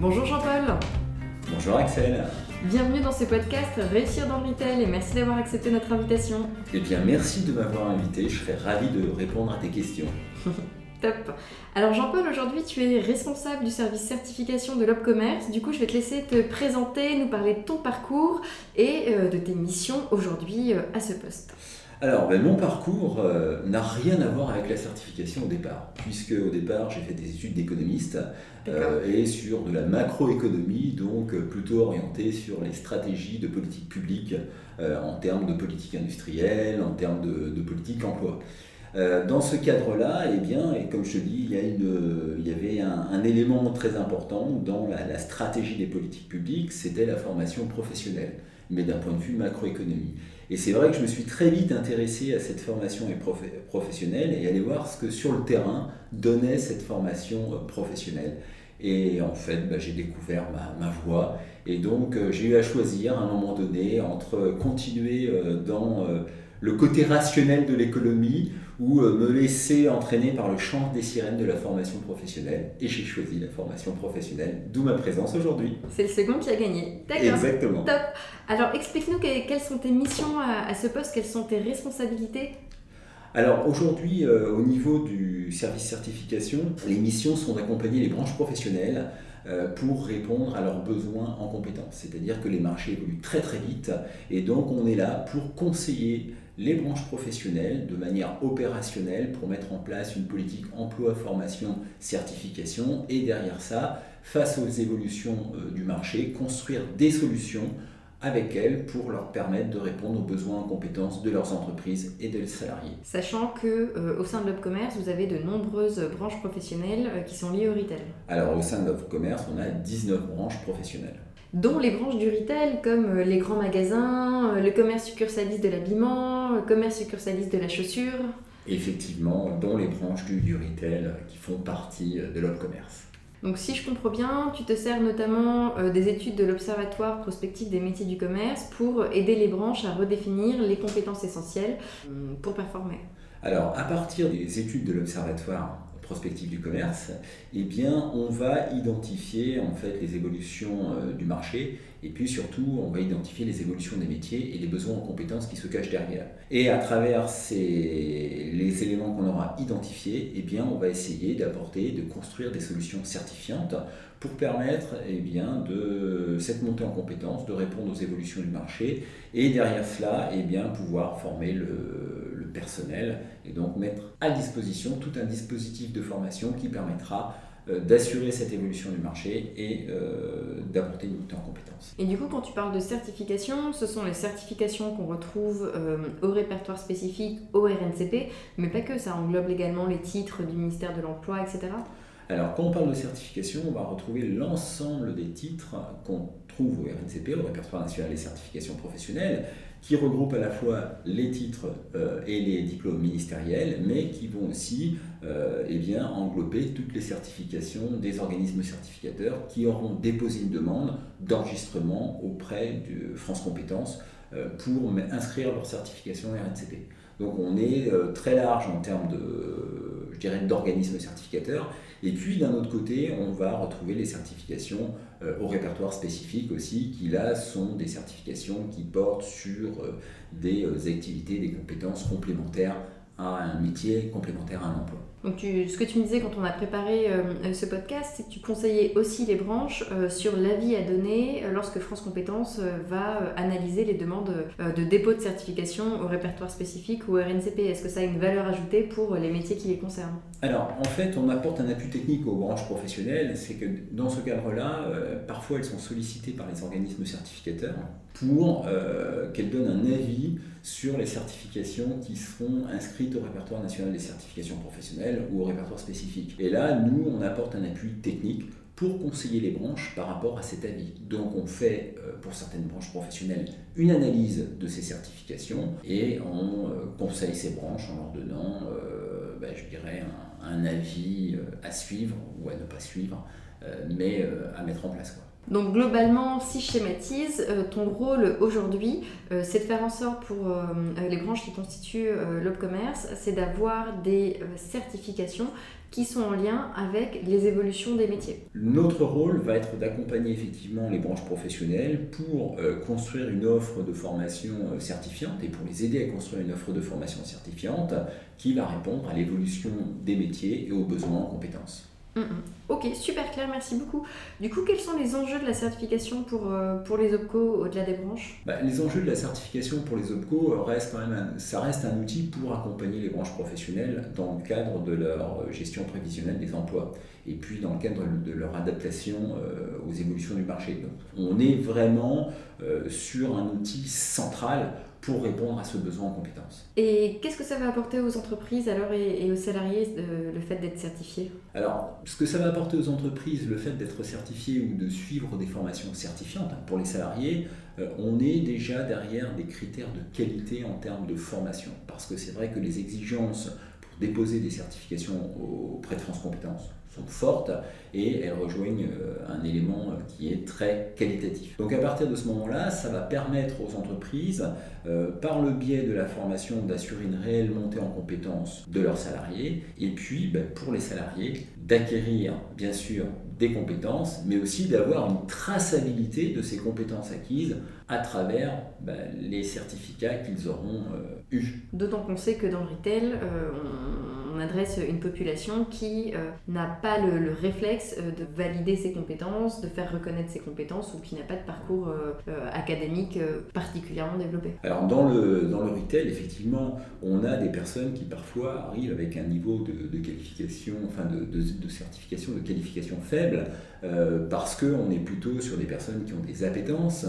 Bonjour Jean-Paul. Bonjour Axel. Bienvenue dans ce podcast Réussir dans le retail et merci d'avoir accepté notre invitation. Eh bien, merci de m'avoir invité. Je serais ravi de répondre à tes questions. Top. Alors Jean-Paul, aujourd'hui tu es responsable du service certification de l'Opcommerce. Du coup, je vais te laisser te présenter, nous parler de ton parcours et euh, de tes missions aujourd'hui euh, à ce poste. Alors, ben, mon parcours euh, n'a rien à voir avec la certification au départ, puisque au départ j'ai fait des études d'économiste euh, et sur de la macroéconomie, donc euh, plutôt orienté sur les stratégies de politique publique en termes de politique industrielle, en termes de, politique emploi. dans ce cadre-là, eh bien, et comme je te dis, il y, a une, il y avait un, élément très important dans la, la stratégie des politiques publiques, c'était la formation professionnelle, mais d'un point de vue macroéconomie. Et c'est vrai que je me suis très vite intéressé à cette formation professionnelle et aller voir ce que sur le terrain donnait cette formation euh, professionnelle. Et en fait, bah, j'ai découvert ma, voie. Et donc, euh, j'ai eu à choisir à un moment donné entre continuer euh, dans le côté rationnel de l'économie ou euh, me laisser entraîner par le chant des sirènes de la formation professionnelle. Et j'ai choisi la formation professionnelle, d'où ma présence aujourd'hui. C'est le second qui a gagné. D'accord. Exactement. Top. Alors explique-nous quelles sont tes missions à ce poste, quelles sont tes responsabilités? Alors aujourd'hui, euh, au niveau du service certification, les missions sont d'accompagner les branches professionnelles euh, pour répondre à leurs besoins en compétences. C'est-à-dire que les marchés évoluent très très vite et donc on est là pour conseiller les branches professionnelles de manière opérationnelle pour mettre en place une politique emploi, formation, certification et derrière ça, face aux évolutions euh, du marché, construire des solutions avec elles pour leur permettre de répondre aux besoins en compétences de leurs entreprises et des salariés. Sachant que euh, au sein de l'Opcommerce, vous avez de nombreuses branches professionnelles euh, qui sont liées au retail. Alors au sein de l'Opcommerce, on a 19 branches professionnelles. Dont les branches du retail comme euh, les grands magasins, le commerce succursaliste de l'habillement, le commerce succursaliste de la chaussure. Effectivement, dont les branches du, du retail qui font partie de l'Opcommerce. Donc si je comprends bien, tu te sers notamment euh, des études de l'Observatoire prospectif des métiers du commerce pour aider les branches à redéfinir les compétences essentielles euh, pour performer. Alors à partir des études de l'Observatoire prospectif du commerce, eh bien, on va identifier en fait les évolutions euh, du marché et puis surtout, on va identifier les évolutions des métiers et les besoins en compétences qui se cachent derrière. Et à travers ces, les éléments qu'on aura identifiés, eh bien, on va essayer d'apporter, de construire des solutions certifiantes pour permettre eh bien, de cette montée en compétences, de répondre aux évolutions du marché et derrière cela, eh bien, pouvoir former le, personnel et donc mettre à disposition tout un dispositif de formation qui permettra euh, d'assurer cette évolution du marché et euh, d'apporter une montée en compétences. Et du coup, quand tu parles de certification, ce sont les certifications qu'on retrouve euh, au répertoire spécifique, au RNCP, mais pas que, ça englobe également les titres du ministère de l'Emploi, etc. Alors, quand on parle de certification, on va retrouver l'ensemble des titres qu'on trouve au RNCP, au répertoire national des certifications professionnelles, qui regroupe à la fois les titres euh, et les diplômes ministériels, mais qui vont aussi euh, eh englober toutes les certifications des organismes certificateurs qui auront déposé une demande d'enregistrement auprès de France Compétences euh, pour inscrire leur certification RNCP. Donc on est très large en termes de, je d'organismes certificateurs. Et puis d'un autre côté, on va retrouver les certifications euh, au répertoire spécifique aussi, qui là sont des certifications qui portent sur euh, des euh, activités, des compétences complémentaires à un métier, complémentaire à un emploi. Donc ce que tu me disais quand on a préparé euh, ce podcast, c'est que tu conseillais aussi les branches euh, sur l'avis à donner euh, lorsque France Compétences va analyser les demandes de dépôt de certification au répertoire spécifique ou au RNCP. Est-ce que ça a une valeur ajoutée pour les métiers qui les concernent? Alors en fait, on apporte un appui technique aux branches professionnelles. C'est que dans ce cadre-là, parfois elles sont sollicitées par les organismes certificateurs pour qu'elles donnent un avis sur les certifications qui seront inscrites au répertoire national des certifications professionnelles ou au répertoire spécifique. Et là, nous, on apporte un appui technique pour conseiller les branches par rapport à cet avis. Donc on fait euh, pour certaines branches professionnelles une analyse de ces certifications et on euh, conseille ces branches en leur donnant, euh, ben, je dirais, un, avis à suivre ou à ne pas suivre, mais à mettre en place. Donc globalement, si je schématise, euh, ton rôle aujourd'hui, euh, c'est de faire en sorte pour euh, les branches qui constituent l'Opcommerce, c'est d'avoir des certifications qui sont en lien avec les évolutions des métiers. Notre rôle va être d'accompagner effectivement les branches professionnelles pour construire une offre de formation certifiante et pour les aider à construire une offre de formation certifiante qui va répondre à l'évolution des métiers et aux besoins en compétences. Mm, mm. Ok, super clair, merci beaucoup. Du coup, quels sont les enjeux de la certification pour, euh, les OPCO au-delà des branches? Bah, Les enjeux de la certification pour les OPCO, euh, restent quand même ça reste un outil pour accompagner les branches professionnelles dans le cadre de leur euh, gestion prévisionnelle des emplois et puis dans le cadre de leur adaptation aux évolutions du marché. On est vraiment sur un outil central pour répondre à ce besoin en compétences. Et qu'est-ce que ça va apporter aux entreprises alors et, aux salariés le fait d'être certifié Alors, ce que ça va apporter aux entreprises, le fait d'être certifié ou de suivre des formations certifiantes, hein, pour les salariés, euh, on est déjà derrière des critères de qualité en termes de formation. Parce que c'est vrai que les exigences pour déposer des certifications auprès de France Compétences sont fortes et elles rejoignent euh, un élément euh, qui est très qualitatif. Donc à partir de ce moment-là, ça va permettre aux entreprises, euh, par le biais de la formation, d'assurer une réelle montée en compétences de leurs salariés et puis ben, pour les salariés d'acquérir bien sûr des compétences, mais aussi d'avoir une traçabilité de ces compétences acquises à travers ben, les certificats qu'ils auront eus. D'autant qu'on sait que dans le retail, on adresse une population qui euh, n'a pas le, réflexe euh, de valider ses compétences, de faire reconnaître ses compétences ou qui n'a pas de parcours euh, académique particulièrement développé. Alors dans le, dans le retail, effectivement, on a des personnes qui parfois arrivent avec un niveau de, qualification, enfin de, de, certification, de qualification faible, parce qu'on est plutôt sur des personnes qui ont des appétences,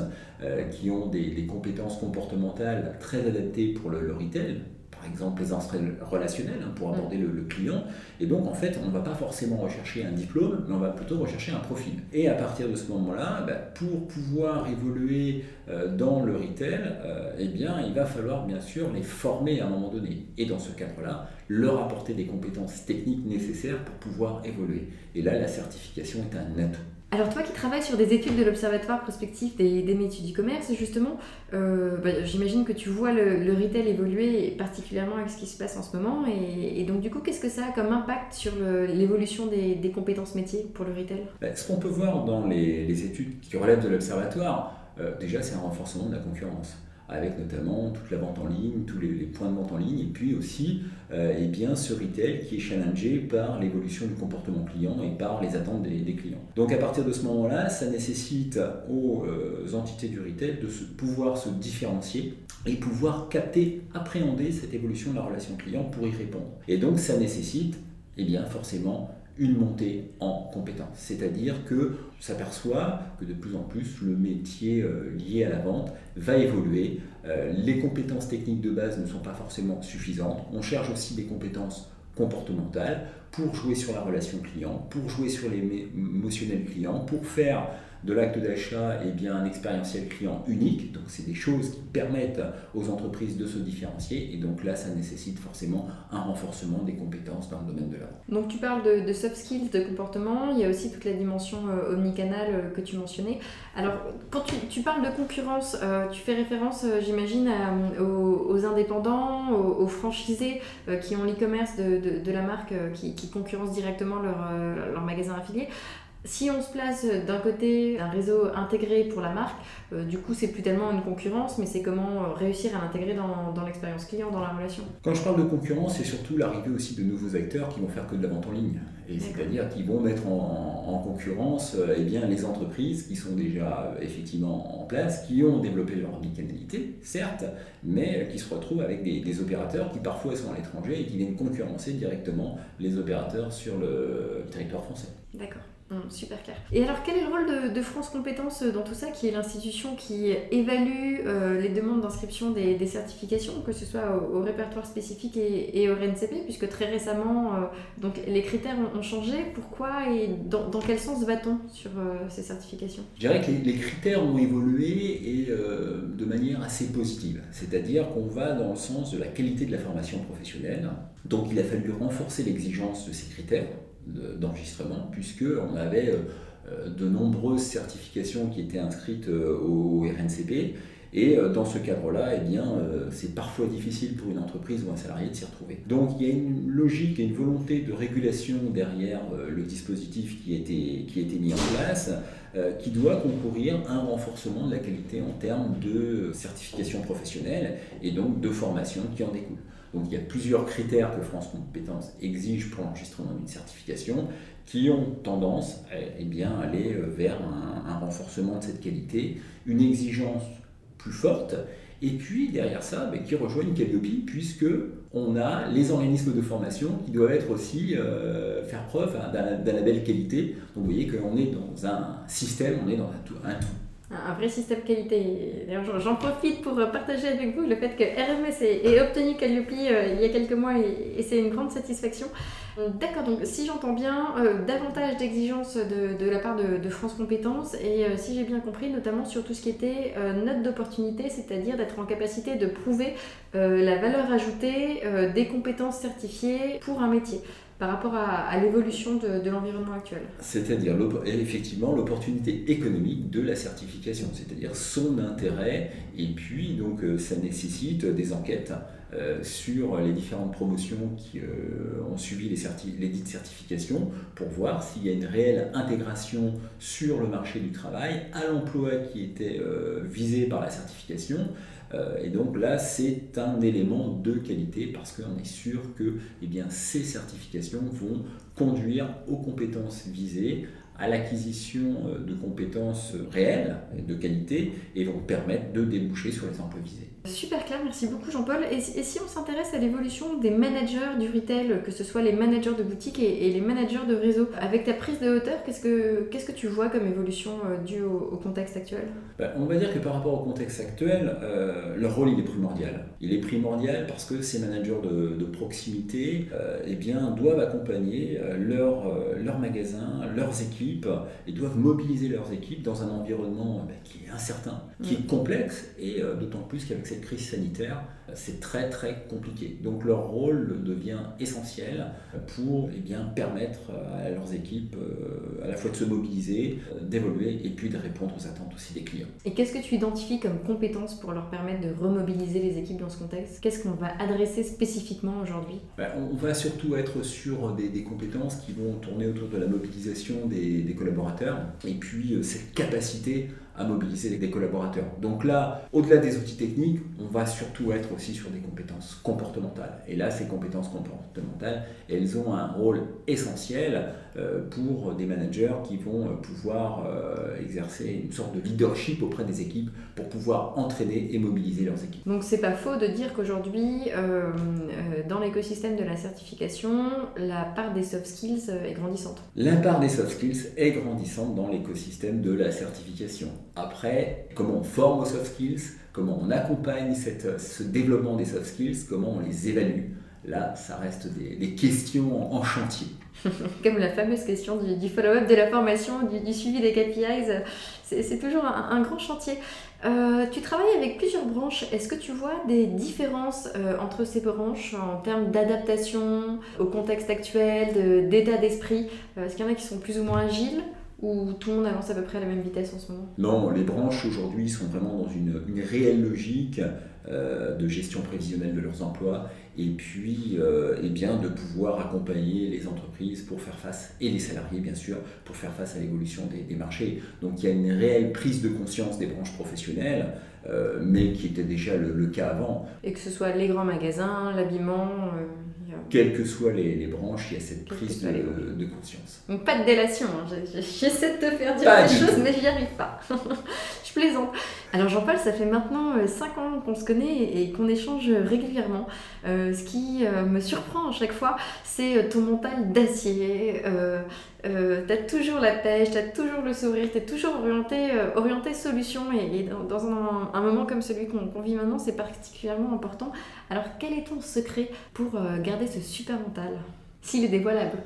qui ont des, des, compétences comportementales très adaptées pour le, le retail par exemple les enseignes relationnelles hein, pour aborder le, client. Et donc en fait, on ne va pas forcément rechercher un diplôme, mais on va plutôt rechercher un profil. Et à partir de ce moment-là, bah, pour pouvoir évoluer euh, dans le retail, euh, eh bien, il va falloir bien sûr les former à un moment donné. Et dans ce cadre-là, leur apporter des compétences techniques nécessaires pour pouvoir évoluer. Et là, la certification est un atout. Alors toi qui travailles sur des études de l'Observatoire prospectif des, métiers du commerce, justement, euh, bah, j'imagine que tu vois le, retail évoluer, particulièrement avec ce qui se passe en ce moment. Et, donc du coup, qu'est-ce que ça a comme impact sur l'évolution des, compétences métiers pour le retail? Bah, Ce qu'on peut voir dans les, études qui relèvent de l'Observatoire, euh, déjà c'est un renforcement de la concurrence avec notamment toute la vente en ligne, tous les, points de vente en ligne, et puis aussi euh, eh bien, ce retail qui est challengé par l'évolution du comportement client et par les attentes des, clients. Donc à partir de ce moment-là, ça nécessite aux euh, entités du retail de se, pouvoir se différencier et pouvoir capter, appréhender cette évolution de la relation client pour y répondre. Et donc ça nécessite eh bien, forcément une montée en compétences. C'est-à-dire que s'aperçoit que de plus en plus le métier euh, lié à la vente va évoluer. Euh, les compétences techniques de base ne sont pas forcément suffisantes. On cherche aussi des compétences comportementales pour jouer sur la relation client, pour jouer sur les émotionnels clients, pour faire de l'acte d'achat et eh bien, un expérientiel client unique. Donc, c'est des choses qui permettent aux entreprises de se différencier. Et donc là, ça nécessite forcément un renforcement des compétences dans le domaine de la. Donc, tu parles de, soft skills, de comportement. Il y a aussi toute la dimension euh, omnicanal euh, que tu mentionnais. Alors, quand tu, parles de concurrence, euh, tu fais référence, j'imagine, aux, indépendants, aux, franchisés qui ont l'e-commerce de, la marque qui, qui concurrencent directement leur, leur magasin affilié. Si on se place d'un côté un réseau intégré pour la marque, euh, du coup c'est plus tellement une concurrence, mais c'est comment euh, réussir à l'intégrer dans, dans l'expérience client, dans la relation. Quand je parle de concurrence, c'est surtout l'arrivée aussi de nouveaux acteurs qui vont faire que de la vente en ligne. Et c'est-à-dire qui vont mettre en, concurrence euh, eh bien, les entreprises qui sont déjà effectivement en place, qui ont développé leur omnicanalité, certes, mais qui se retrouvent avec des, des opérateurs qui parfois sont à l'étranger et qui viennent concurrencer directement les opérateurs sur le territoire français. D'accord. Hum, super clair. Et alors, quel est le rôle de, France Compétences dans tout ça, qui est l'institution qui évalue euh, les demandes d'inscription des, certifications, que ce soit au, répertoire spécifique et, au RNCP, puisque très récemment, euh, donc, les critères ont, changé. Pourquoi et dans, quel sens va-t-on sur euh, ces certifications? Je dirais que les, critères ont évolué et de manière assez positive. C'est-à-dire qu'on va dans le sens de la qualité de la formation professionnelle. Donc il a fallu renforcer l'exigence de ces critères d'enregistrement, puisqu'on avait euh, euh, de nombreuses certifications qui étaient inscrites euh, au RNCP. Et dans ce cadre-là, eh bien, c'est parfois difficile pour une entreprise ou un salarié de s'y retrouver. Donc il y a une logique et une volonté de régulation derrière le dispositif qui qui a été mis en place, qui doit concourir à un renforcement de la qualité en termes de certification professionnelle et donc de formation qui en découle. Donc il y a plusieurs critères que France Compétences exige pour l'enregistrement d'une certification qui ont tendance à eh bien, aller euh, vers un, renforcement de cette qualité, une exigence plus forte, et puis derrière ça, ben, qui rejoignent Calliope, puisque on a les organismes de formation qui doivent être aussi euh, faire preuve hein, d'un label qualité. Donc vous voyez qu'on est dans un système, on est dans un tout vrai système qualité. J'en profite pour partager avec vous le fait que RMS ait, obtenu Calliope euh, il y a quelques mois et, c'est une grande satisfaction. D'accord, donc si j'entends bien, euh, davantage d'exigences de, la part de, France Compétences et euh, si j'ai bien compris, notamment sur tout ce qui était note d'opportunité, c'est-à-dire d'être en capacité de prouver la valeur ajoutée des compétences certifiées pour un métier par rapport à, l'évolution de, l'environnement actuel. C'est-à-dire effectivement l'opportunité économique de la certification, c'est-à-dire son intérêt, et puis donc euh, ça nécessite des enquêtes euh, sur les différentes promotions qui euh, ont suivi les, dites certifications pour voir s'il y a une réelle intégration sur le marché du travail à l'emploi qui était visé par la certification et donc là, c'est un élément de qualité parce qu'on est sûr que eh ces certifications vont conduire aux compétences visées, à l'acquisition euh, de compétences réelles de qualité et vont permettre de déboucher sur les emplois visés. Super clair, merci beaucoup Jean-Paul. Et, si on s'intéresse à l'évolution des managers du retail, que ce soit les managers de boutique et, les managers de réseau, avec ta prise de hauteur, qu'est-ce que, qu'est-ce que tu vois comme évolution euh, due au, contexte actuel? Ben, On va dire que par rapport au contexte actuel, euh, leur rôle il est primordial. Il est primordial parce que ces managers de, proximité euh, eh bien, doivent accompagner leurs leur magasins, leurs équipes, et doivent mobiliser leurs équipes dans un environnement ben, qui est incertain, qui est complexe, et d'autant plus qu'avec cette crise sanitaire, c'est très très compliqué. Donc leur rôle devient essentiel pour eh bien, permettre à leurs équipes euh, à la fois de se mobiliser, euh, d'évoluer et puis de répondre aux attentes aussi des clients. Et qu'est-ce que tu identifies comme compétences pour leur permettre de remobiliser les équipes dans ce contexte? Qu'est-ce qu'on va adresser spécifiquement aujourd'hui? Ben, On va surtout être sur des, compétences qui vont tourner autour de la mobilisation des, des collaborateurs et puis euh, cette capacité à mobiliser des collaborateurs. Donc là, au-delà des outils techniques, on va surtout être aussi sur des compétences comportementales. Et là, ces compétences comportementales, elles ont un rôle essentiel euh, pour des managers qui vont euh, pouvoir euh, exercer une sorte de leadership auprès des équipes pour pouvoir entraîner et mobiliser leurs équipes. Donc c'est pas faux de dire qu'aujourd'hui, dans l'écosystème de la certification, la part des soft skills est grandissante. La part des soft skills est grandissante dans l'écosystème de la certification. Après, comment on forme aux soft skills, comment on accompagne cette, ce développement des soft skills, comment on les évalue, là, ça reste des, questions en, chantier. Comme la fameuse question du, follow-up de la formation, du, suivi des KPIs, c'est toujours un, grand chantier. Euh, tu travailles avec plusieurs branches. Est-ce que tu vois des différences euh, entre ces branches en termes d'adaptation au contexte actuel, d'état d'esprit? Euh, Est-ce qu'il y en a qui sont plus ou moins agiles? Ou tout le monde avance à peu près à la même vitesse en ce moment Non, les branches aujourd'hui sont vraiment dans une, réelle logique euh, de gestion prévisionnelle de leurs emplois et puis euh, eh bien, de pouvoir accompagner les entreprises pour faire face, et les salariés bien sûr, pour faire face à l'évolution des, marchés. Donc il y a une réelle prise de conscience des branches professionnelles, euh, mais qui était déjà le, cas avant. Et que ce soit les grands magasins, l'habillement quelles que soient les, branches, il y a cette prise de, conscience. Donc pas de délation, hein. j'essaie de te faire dire des choses, mais j'y arrive pas. je plaisante. Alors Jean-Paul, ça fait maintenant 5 euh, ans qu'on se connaît et qu'on échange régulièrement. Euh, ce qui euh, me surprend à chaque fois, c'est ton mental d'acier. Euh, t'as toujours la pêche, t'as toujours le sourire, t'es toujours orienté solution et, dans, un, moment comme celui qu'on vit maintenant, c'est particulièrement important. Alors quel est ton secret pour garder ce super mental? S'il est dévoilable.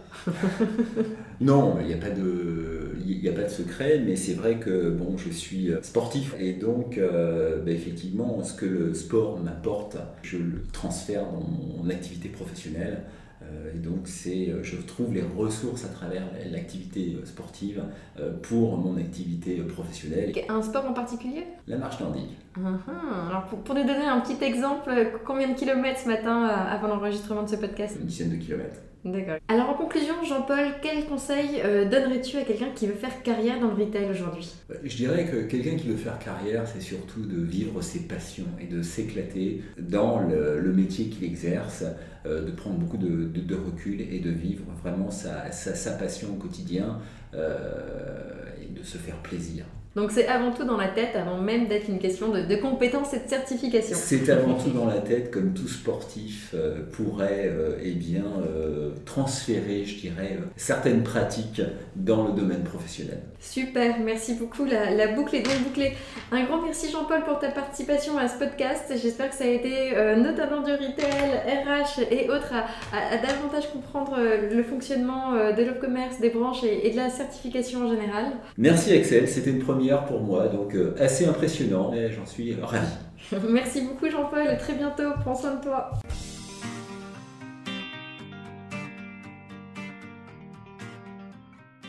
non, il n'y a, pas de, a pas de secret, mais c'est vrai que bon, je suis sportif et donc euh, ben, effectivement, ce que le sport m'apporte, je le transfère dans mon activité professionnelle. Euh, et donc, c'est, je trouve les ressources à travers l'activité sportive euh, pour mon activité professionnelle. Un sport en particulier? La marche nordique. Uh-huh. Alors, pour, pour, nous donner un petit exemple, combien de kilomètres ce matin avant l'enregistrement de ce podcast? Une dizaine de kilomètres. D'accord. Alors en conclusion, Jean-Paul, quel conseil euh, donnerais-tu à quelqu'un qui veut faire carrière dans le retail aujourd'hui? Je dirais que quelqu'un qui veut faire carrière, c'est surtout de vivre ses passions et de s'éclater dans le, métier qu'il exerce, euh, de prendre beaucoup de, recul et de vivre vraiment sa, sa, passion au quotidien euh, et de se faire plaisir. Donc c'est avant tout dans la tête, avant même d'être une question de, de compétence et de certification. C'est avant tout dans la tête, comme tout sportif euh, pourrait euh, eh bien, euh, transférer, je dirais, certaines pratiques dans le domaine professionnel. Super, merci beaucoup, la, boucle est donc bouclée. Un grand merci Jean-Paul pour ta participation à ce podcast. J'espère que ça a été, notamment du retail, RH et autres, à, davantage comprendre le fonctionnement de l'e-commerce, des branches et, et de la certification en général. Merci Axel, c'était une première pour moi, donc euh, assez impressionnant et j'en suis ravi. Merci beaucoup Jean-Paul, à très bientôt, prends soin de toi.